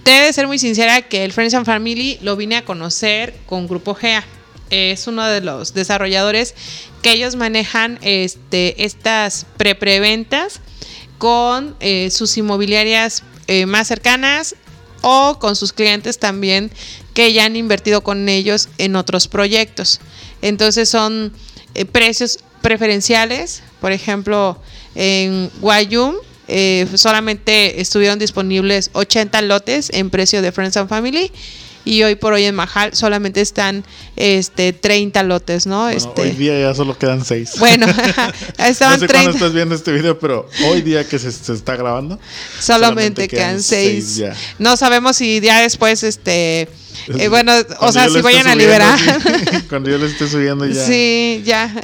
debe ser muy sincera que el Friends and Family lo vine a conocer con Grupo GEA. Es uno de los desarrolladores que ellos manejan este, estas pre-preventas con eh, sus inmobiliarias eh, más cercanas o con sus clientes también que ya han invertido con ellos en otros proyectos. Entonces son eh, precios preferenciales, por ejemplo, en Guayum eh, solamente estuvieron disponibles 80 lotes en precio de Friends and Family y hoy por hoy en Majal solamente están este 30 lotes, ¿no? Bueno, este, Hoy día ya solo quedan seis. bueno, estaban no sé 30. cuándo estás viendo este video, pero hoy día que se, se está grabando. Solamente quedan seis. ya. No sabemos si ya después, este, eh, bueno, o Cuando sea, yo lo si vayan a subiendo, liberar. sí. Cuando yo lo esté subiendo ya. Sí, ya.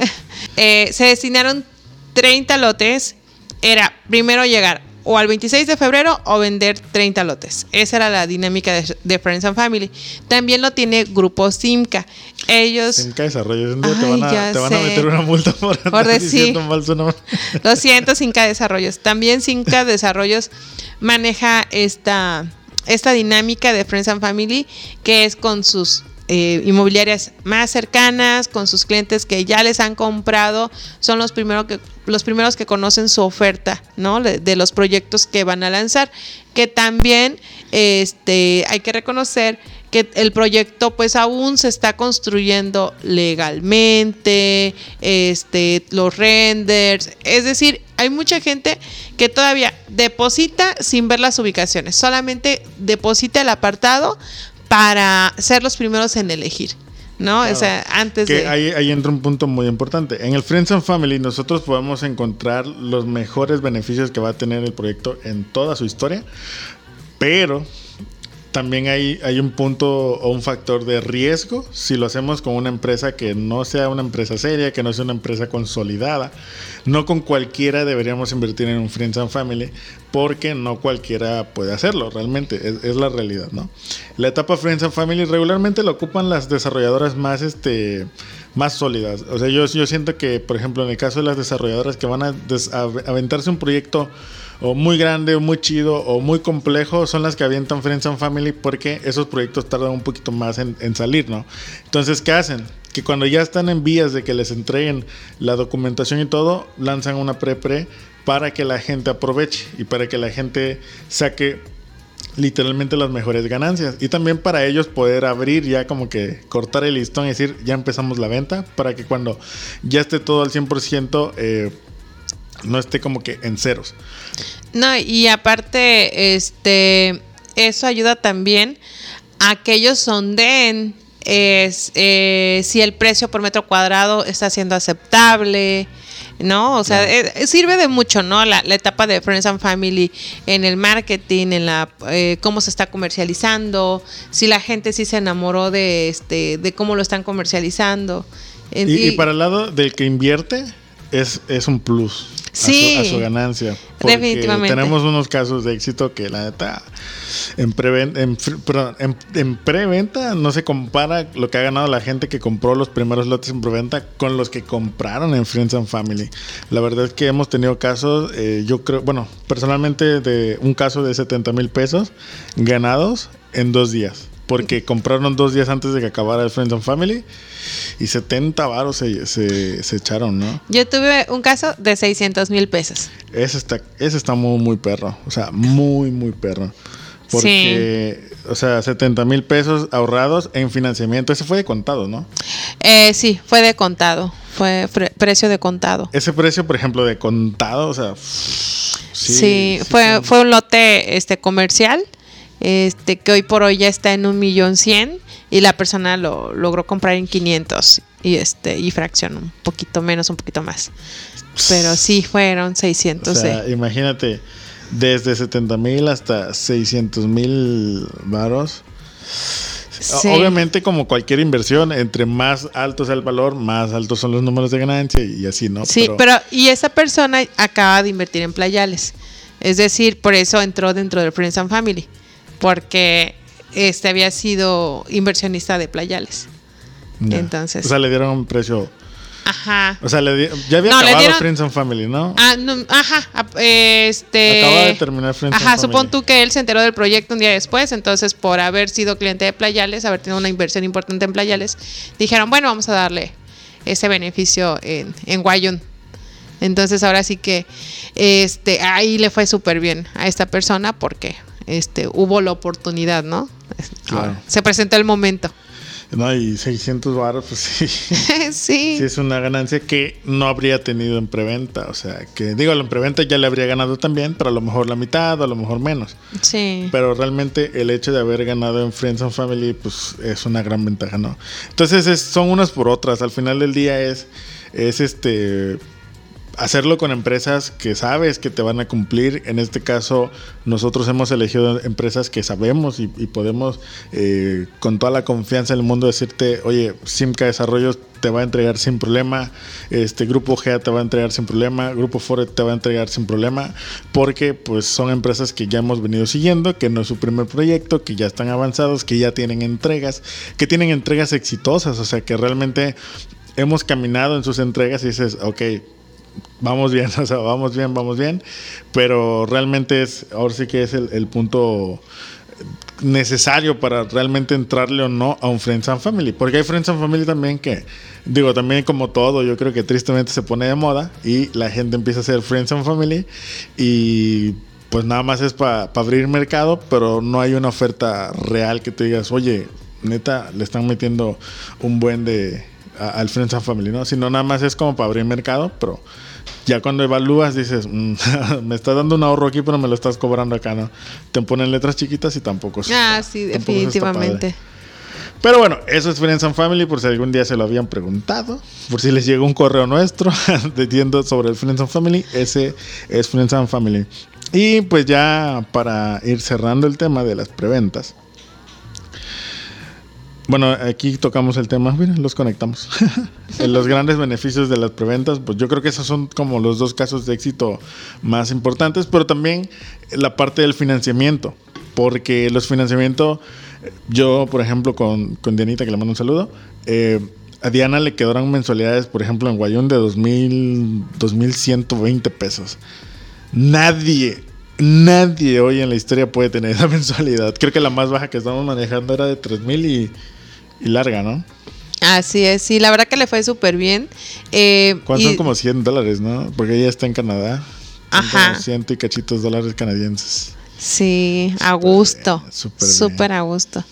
Eh, se destinaron 30 lotes. Era primero llegar o al 26 de febrero o vender 30 lotes. Esa era la dinámica de, de Friends and Family. También lo tiene Grupo Simca. Ellos, Simca Desarrollo. Te Ay, van, a, ya te van a meter una multa por, decir. diciendo nombre. lo siento, Simca Desarrollos. También Simca Desarrollos maneja esta, esta dinámica de Friends and Family que es con sus eh, inmobiliarias más cercanas, con sus clientes que ya les han comprado, son los, primero que, los primeros que conocen su oferta, ¿no? De, de los proyectos que van a lanzar. Que también este, hay que reconocer que el proyecto pues aún se está construyendo legalmente, este, los renders, es decir, hay mucha gente que todavía deposita sin ver las ubicaciones, solamente deposita el apartado para ser los primeros en elegir, ¿no? O sea, antes Que de... ahí, ahí entra un punto muy importante. En el Friends and Family nosotros podemos encontrar los mejores beneficios que va a tener el proyecto en toda su historia, pero también hay, hay un punto o un factor de riesgo si lo hacemos con una empresa que no sea una empresa seria, que no sea una empresa consolidada. No con cualquiera deberíamos invertir en un Friends and Family porque no cualquiera puede hacerlo, realmente, es, la realidad, ¿no? La etapa Friends and Family regularmente la ocupan las desarrolladoras más, este, más sólidas. O sea, yo, yo siento que, por ejemplo, en el caso de las desarrolladoras que van a, a aventarse un proyecto o muy grande, o muy chido, o muy complejo, son las que avientan Friends and Family porque esos proyectos tardan un poquito más en, salir, ¿no? Entonces, ¿qué hacen? Que cuando ya están en vías de que les entreguen la documentación y todo, lanzan una pre-pre para que la gente aproveche y para que la gente saque literalmente las mejores ganancias. Y también para ellos poder abrir ya como que cortar el listón y decir, ya empezamos la venta, para que cuando ya esté todo al 100%, eh, no esté como que en ceros. No, y aparte, este, eso ayuda también a que ellos sondeen es, eh, si el precio por metro cuadrado está siendo aceptable, ¿no? O sea, eh, sirve de mucho, ¿no? La, la etapa de Friends and Family en el marketing, en la eh, cómo se está comercializando, si la gente sí se enamoró de este, de cómo lo están comercializando. En- Y, y para el lado del que invierte, es, es un plus. A su- Sí. A su, ganancia. Porque Definitivamente. Tenemos unos casos de éxito que la neta, en, preven- en, fr- perdón, en, en preventa no se compara lo que ha ganado la gente que compró los primeros lotes en preventa con los que compraron en Friends and Family. La verdad es que hemos tenido casos, eh, yo creo, bueno, personalmente de un caso de 70 mil pesos ganados en dos días. Porque compraron dos días antes de que acabara el Friends and Family y 70 varos se, se, se echaron, ¿no? Yo tuve un caso de 600 mil pesos. Ese está, ese está muy, muy perro. O sea, muy, muy perro. Porque, o sea, 70 mil pesos ahorrados en financiamiento. Ese fue de contado, ¿no? Eh, sí, fue de contado. Fue precio de contado. Ese precio, por ejemplo, de contado, o sea. Sí, Sí, fue, son- fue un lote este comercial, este que hoy por hoy ya está en un millón cien y la persona lo logró comprar en 500 y este y fracción un poquito menos, un poquito más. Pero sí fueron O 600 sea, de- imagínate, desde 70 mil hasta 600 mil varos. Sí. Obviamente, como cualquier inversión, entre más alto sea el valor, más altos son los números de ganancia y así, ¿no? Sí, pero, y esa persona acaba de invertir en playales. Es decir, por eso entró dentro del Friends and Family, porque este había sido inversionista de playales. Ya. entonces- O sea, le dieron un precio. Ajá. O sea, le di- ya había No, acabado dieron- Friends and Family, ¿no? Ah, no, ajá, este... Acaba de terminar Friends and Ajá, Family. supón tú que él se enteró del proyecto un día después, entonces por haber sido cliente de Playales, haber tenido una inversión importante en Playales, dijeron, bueno, vamos a darle ese beneficio en, en Guayun. Entonces ahora sí que este ahí le fue súper bien a esta persona porque este hubo la oportunidad, ¿no? Claro. Se presentó el momento. No, y 600 baros, pues sí. sí. Sí, es una ganancia que no habría tenido en preventa. O sea, que digo, en preventa ya le habría ganado también, pero a lo mejor la mitad o a lo mejor menos. Sí. Pero realmente el hecho de haber ganado en Friends and Family, pues es una gran ventaja, ¿no? Entonces es- son unas por otras. Al final del día es, es este hacerlo con empresas que sabes que te van a cumplir. En este caso, nosotros hemos elegido empresas que sabemos y, podemos eh, con toda la confianza del mundo decirte, oye, Simca Desarrollos te va a entregar sin problema, este Grupo GEA te va a entregar sin problema, Grupo Foret te va a entregar sin problema, porque pues son empresas que ya hemos venido siguiendo, que no es su primer proyecto, que ya están avanzados, que ya tienen entregas, que tienen entregas exitosas, o sea que realmente hemos caminado en sus entregas y dices, ok, vamos bien, vamos bien, vamos bien, pero realmente es, ahora sí que es el, el punto necesario para realmente entrarle o no a un Friends and Family, porque hay Friends and Family también que, digo, también como todo, yo creo que tristemente se pone de moda y la gente empieza a hacer Friends and Family y pues nada más es para abrir mercado, pero no hay una oferta real que te digas, oye, neta, le están metiendo un buen de a- al Friends and Family, ¿no? Sino nada más es como para abrir mercado, pero ya cuando evalúas dices, "Mm, me estás dando un ahorro aquí, pero me lo estás cobrando acá, ¿no? Te ponen letras chiquitas y tampoco Ah, está- sí, definitivamente. Pero bueno, eso es Friends and Family, por si algún día se lo habían preguntado, por si les llegó un correo nuestro diciendo sobre el Friends and Family, ese es Friends and Family. Y pues ya para ir cerrando el tema de las preventas. Bueno, aquí tocamos el tema, mira, los conectamos. Los grandes beneficios de las preventas, pues yo creo que esos son como los dos casos de éxito más importantes, pero también la parte del financiamiento, porque los financiamientos, yo por ejemplo con, con Dianita, que le mando un saludo, eh, a Diana le quedaron mensualidades, por ejemplo en Guayón de 2000, 2120 pesos. Nadie, nadie hoy en la historia puede tener esa mensualidad. Creo que la más baja que estamos manejando era de 3000 y, y larga, ¿no? Así es, sí, la verdad que le fue súper bien. Eh, ¿Cuánto y- son como 100 dólares, no? Porque ella está en Canadá. Ajá. como 100 y cachitos dólares canadienses. Sí, a gusto. súper a gusto.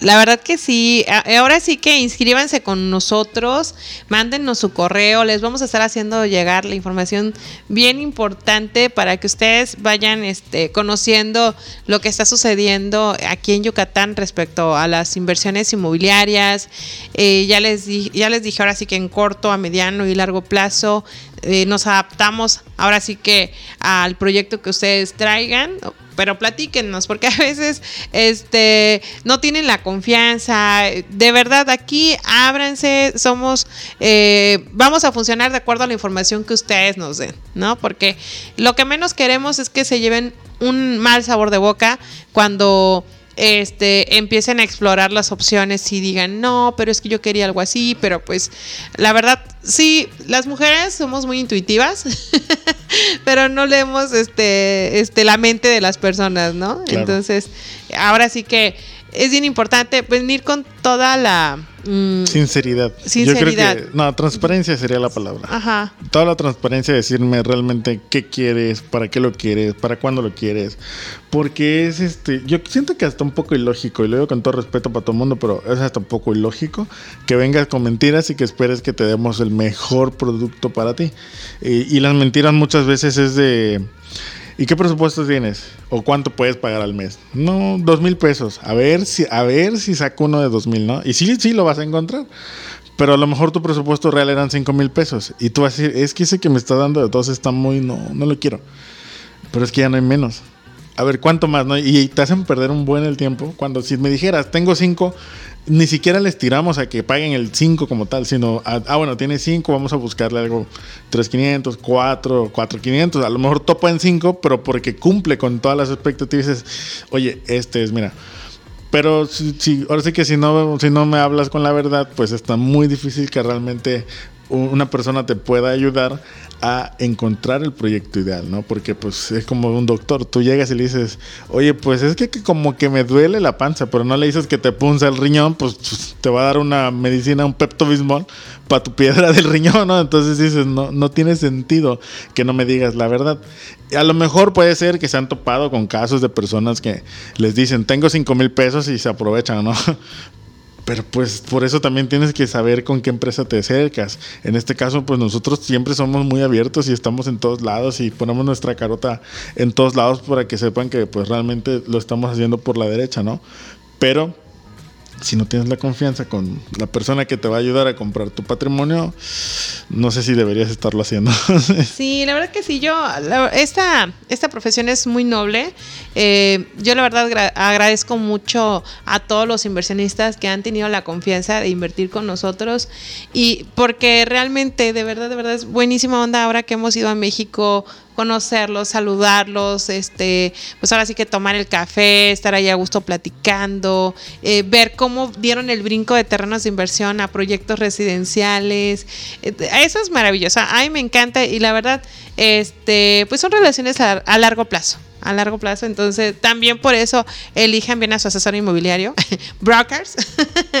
La verdad que sí. Ahora sí que inscríbanse con nosotros, mándenos su correo, les vamos a estar haciendo llegar la información bien importante para que ustedes vayan este, conociendo lo que está sucediendo aquí en Yucatán respecto a las inversiones inmobiliarias. Eh, ya, les di- ya les dije ahora sí que en corto, a mediano y largo plazo eh, nos adaptamos ahora sí que al proyecto que ustedes traigan, pero platíquenos, porque a veces este, no tienen la confianza. De verdad, aquí ábranse, somos, eh, vamos a funcionar de acuerdo a la información que ustedes nos den, ¿no? Porque lo que menos queremos es que se lleven un mal sabor de boca cuando este, empiecen a explorar las opciones y digan, no, pero es que yo quería algo así, pero pues la verdad, sí, las mujeres somos muy intuitivas, pero no leemos este, este, la mente de las personas, ¿no? Claro. Entonces, ahora sí que es bien importante venir con toda la... mm, Sinceridad. Sinceridad. Yo creo que, no, transparencia sería la palabra. ajá. Toda la transparencia, decirme realmente qué quieres, para qué lo quieres, para cuándo lo quieres. Porque es este, yo siento que hasta un poco ilógico, y lo digo con todo respeto para todo el mundo, pero es hasta un poco ilógico que vengas con mentiras y que esperes que te demos el mejor producto para ti. Y, y las mentiras muchas veces es de... ¿Y qué presupuesto tienes? ¿O cuánto puedes pagar al mes? No, dos mil pesos. A ver si, a ver si saco uno de dos mil, ¿no? Y sí, sí lo vas a encontrar. Pero a lo mejor tu presupuesto real eran cinco mil pesos. Y tú vas a decir, es que ese que me está dando de dos está muy, no, no lo quiero. Pero es que ya no hay menos. A ver, ¿cuánto más? No? Y te hacen perder un buen el tiempo. Cuando si me dijeras, tengo cinco, ni siquiera les tiramos a que paguen el 5 como tal, sino, a- ah, bueno, tiene 5, vamos a buscarle algo 3,500, 4, 4,500. A lo mejor topa en 5, pero porque cumple con todas las expectativas, oye, este es, mira. Pero si, ahora sí que si no, si no me hablas con la verdad, pues está muy difícil que realmente una persona te pueda ayudar a encontrar el proyecto ideal, ¿no? Porque pues es como un doctor, tú llegas y le dices, oye, pues es que, que como que me duele la panza, pero no le dices que te punza el riñón, pues, pues, te va a dar una medicina, un Pepto-Bismol para tu piedra del riñón, ¿no? Entonces dices, no, no tiene sentido que no me digas la verdad. A lo mejor puede ser que se han topado con casos de personas que les dicen, tengo 5 mil pesos y se aprovechan, ¿no? Pero pues por eso también tienes que saber con qué empresa te acercas. En este caso, pues nosotros siempre somos muy abiertos y estamos en todos lados y ponemos nuestra carota en todos lados para que sepan que pues realmente lo estamos haciendo por la derecha, ¿no? Pero si no tienes la confianza con la persona que te va a ayudar a comprar tu patrimonio, no sé si deberías estarlo haciendo. sí, la verdad que sí, yo, esta, esta profesión es muy noble. Eh, yo la verdad agradezco mucho a todos los inversionistas que han tenido la confianza de invertir con nosotros y porque realmente, de verdad, de verdad es buenísima onda ahora que hemos ido a México conocerlos, saludarlos, este, pues ahora sí que tomar el café, estar ahí a gusto platicando, eh, ver cómo dieron el brinco de terrenos de inversión a proyectos residenciales. Eh, eso es maravilloso. A mí me encanta y la verdad, este, pues son relaciones a, a largo plazo a largo plazo. Entonces, también por eso elijan bien a su asesor inmobiliario, brokers,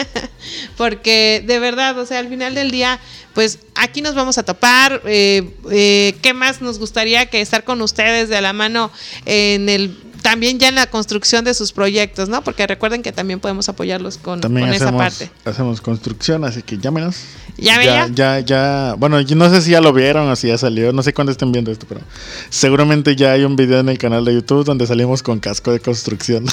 porque de verdad, o sea, al final del día, pues aquí nos vamos a topar. Eh, eh, ¿Qué más nos gustaría que estar con ustedes de la mano en el también ya en la construcción de sus proyectos, ¿no? Porque recuerden que también podemos apoyarlos con, esa parte. Hacemos construcción, así que llámenos. ¿Ya, ya, ya, ya, bueno, yo no sé si ya lo vieron o si ya salió, no sé cuándo estén viendo esto, pero seguramente ya hay un video en el canal de YouTube donde salimos con casco de construcción.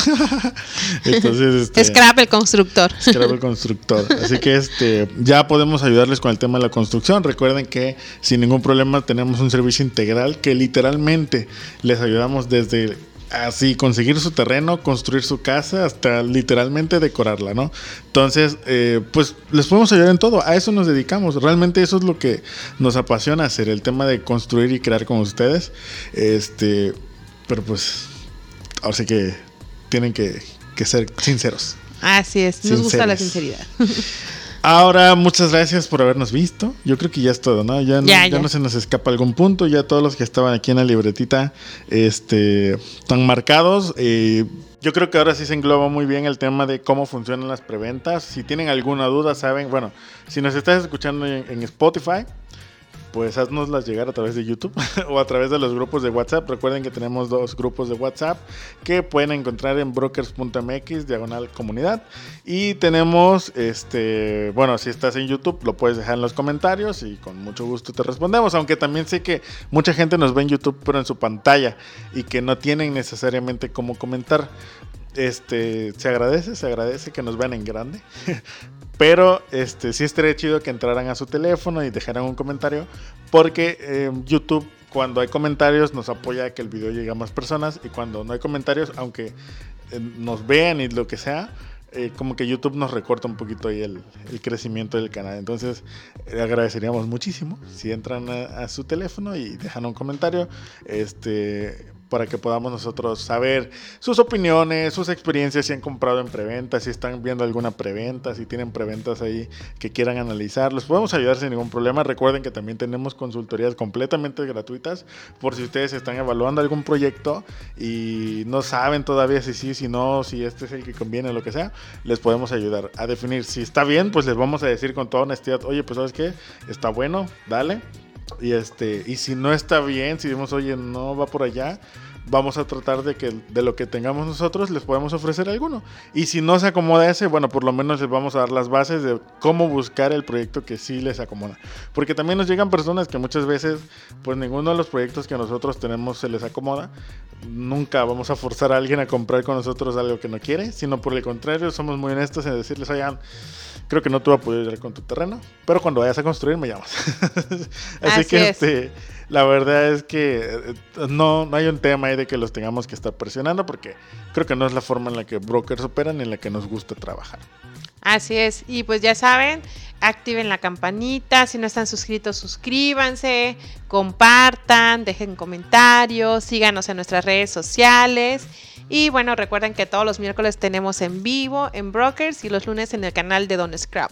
Entonces, este, Scrap el constructor. Scrap el constructor. Así que este, ya podemos ayudarles con el tema de la construcción. Recuerden que sin ningún problema tenemos un servicio integral que literalmente les ayudamos desde así conseguir su terreno, construir su casa, hasta literalmente decorarla, ¿no? Entonces, eh, pues les podemos ayudar en todo, a eso nos dedicamos, realmente eso es lo que nos apasiona hacer, el tema de construir y crear con ustedes, este, pero pues, ahora sí que tienen que, ser sinceros. Así es, nos gusta la sinceridad. Ahora, muchas gracias por habernos visto. Yo creo que ya es todo, ¿no? Ya, no, se nos escapa algún punto. Ya todos los que estaban aquí en la libretita este, están marcados. Eh, yo creo que ahora sí se engloba muy bien el tema de cómo funcionan las preventas. Si tienen alguna duda, saben, bueno, si nos estás escuchando en Spotify, pues haznoslas llegar a través de YouTube o a través de los grupos de WhatsApp. Recuerden que tenemos dos grupos de WhatsApp que pueden encontrar en brokers.mx, diagonal comunidad. Y tenemos, este, bueno, si estás en YouTube, lo puedes dejar en los comentarios y con mucho gusto te respondemos. Aunque también sé que mucha gente nos ve en YouTube, pero en su pantalla y que no tienen necesariamente cómo comentar. Este, se agradece, se agradece que nos vean en grande. Pero este, sí estaría chido que entraran a su teléfono y dejaran un comentario. Porque eh, YouTube, cuando hay comentarios, nos apoya a que el video llegue a más personas. Y cuando no hay comentarios, aunque eh, nos vean y lo que sea, eh, como que YouTube nos recorta un poquito ahí el, crecimiento del canal. Entonces, agradeceríamos muchísimo si entran a, a, su teléfono y dejan un comentario. Este, para que podamos nosotros saber sus opiniones, sus experiencias, si han comprado en preventa, si están viendo alguna preventa, si tienen preventas ahí que quieran analizar. Los podemos ayudar sin ningún problema. Recuerden que también tenemos consultorías completamente gratuitas por si ustedes están evaluando algún proyecto y no saben todavía si sí, si no, si este es el que conviene, lo que sea. Les podemos ayudar a definir si está bien, pues les vamos a decir con toda honestidad, oye, pues sabes qué, está bueno, dale y este, y si no está bien, si decimos, oye, no va por allá, vamos a tratar de que de lo que tengamos nosotros les podemos ofrecer alguno. Y si no se acomoda ese, bueno, por lo menos les vamos a dar las bases de cómo buscar el proyecto que sí les acomoda. Porque también nos llegan personas que muchas veces, pues ninguno de los proyectos que nosotros tenemos se les acomoda. Nunca vamos a forzar a alguien a comprar con nosotros algo que no quiere, sino por el contrario, somos muy honestos en decirles, oigan, creo que no te voy a poder ir con tu terreno, pero cuando vayas a construir me llamas. Así, que este, la verdad es que eh, no, no hay un tema ahí de que los tengamos que estar presionando porque creo que no es la forma en la que brokers operan y en la que nos gusta trabajar. Así es, y pues ya saben, activen la campanita, si no están suscritos, suscríbanse, compartan, dejen comentarios, síganos en nuestras redes sociales y bueno, recuerden que todos los miércoles tenemos en vivo en Brokers y los lunes en el canal de Don Scrap.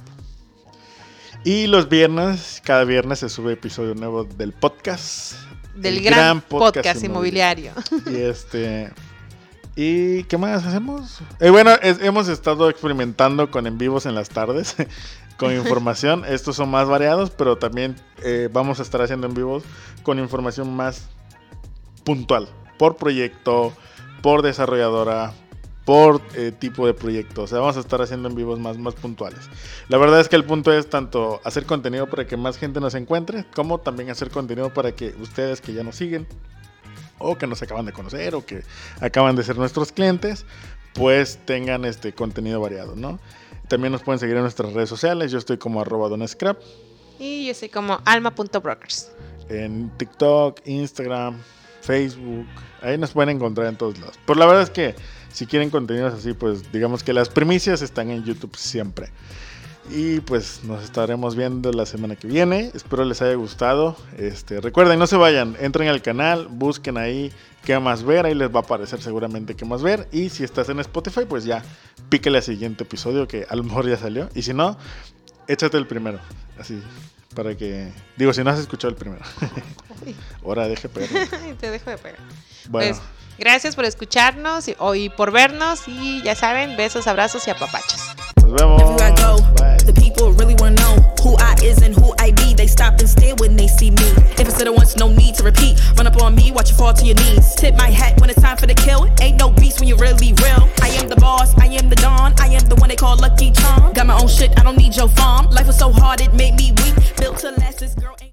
Y los viernes, cada viernes se sube episodio nuevo del podcast. Del gran, podcast, inmobiliario. Y este. ¿Y qué más hacemos? Eh, bueno, hemos estado experimentando con en vivos en las tardes, con información. Estos son más variados, pero también eh, vamos a estar haciendo en vivos con información más puntual, por proyecto, por desarrolladora, por eh, tipo de proyecto. O sea, vamos a estar haciendo en vivos más, más puntuales. La verdad es que el punto es tanto hacer contenido para que más gente nos encuentre, como también hacer contenido para que ustedes que ya nos siguen, o que nos acaban de conocer, o que acaban de ser nuestros clientes, pues tengan este contenido variado, ¿no? También nos pueden seguir en nuestras redes sociales. Yo estoy como arroba donescrap. Y yo soy como alma.brokers. En TikTok, Instagram, Facebook. Ahí nos pueden encontrar en todos lados. Pero la verdad es que si quieren contenidos así, pues digamos que las primicias están en YouTube siempre. Y pues nos estaremos viendo la semana que viene. Espero les haya gustado. Este, recuerden, no se vayan, entren al canal, busquen ahí qué más ver, ahí les va a aparecer seguramente qué más ver. Y si estás en Spotify, pues ya píquele al siguiente episodio que a lo mejor ya salió. Y si no, échate el primero. Así, para que. Digo, si no has escuchado el primero. Ahora deje pegar. Te dejo de pegar. Bueno. Pues, gracias por escucharnos y, y por vernos. Y ya saben, besos, abrazos y apapachos. Everywhere I go, the people really wanna know who I is and who I be. They stop and stare when they see me. If it's said it once, no need to repeat. Run up on me, watch you fall to your knees. Tip my hat when it's time for the kill. Ain't no beast when you're really real. I am the boss, I am the dawn, I am the one they call Lucky Charm. Got my own shit, I don't need your farm. Life was so hard, it made me weak. Built to last, this girl ain't.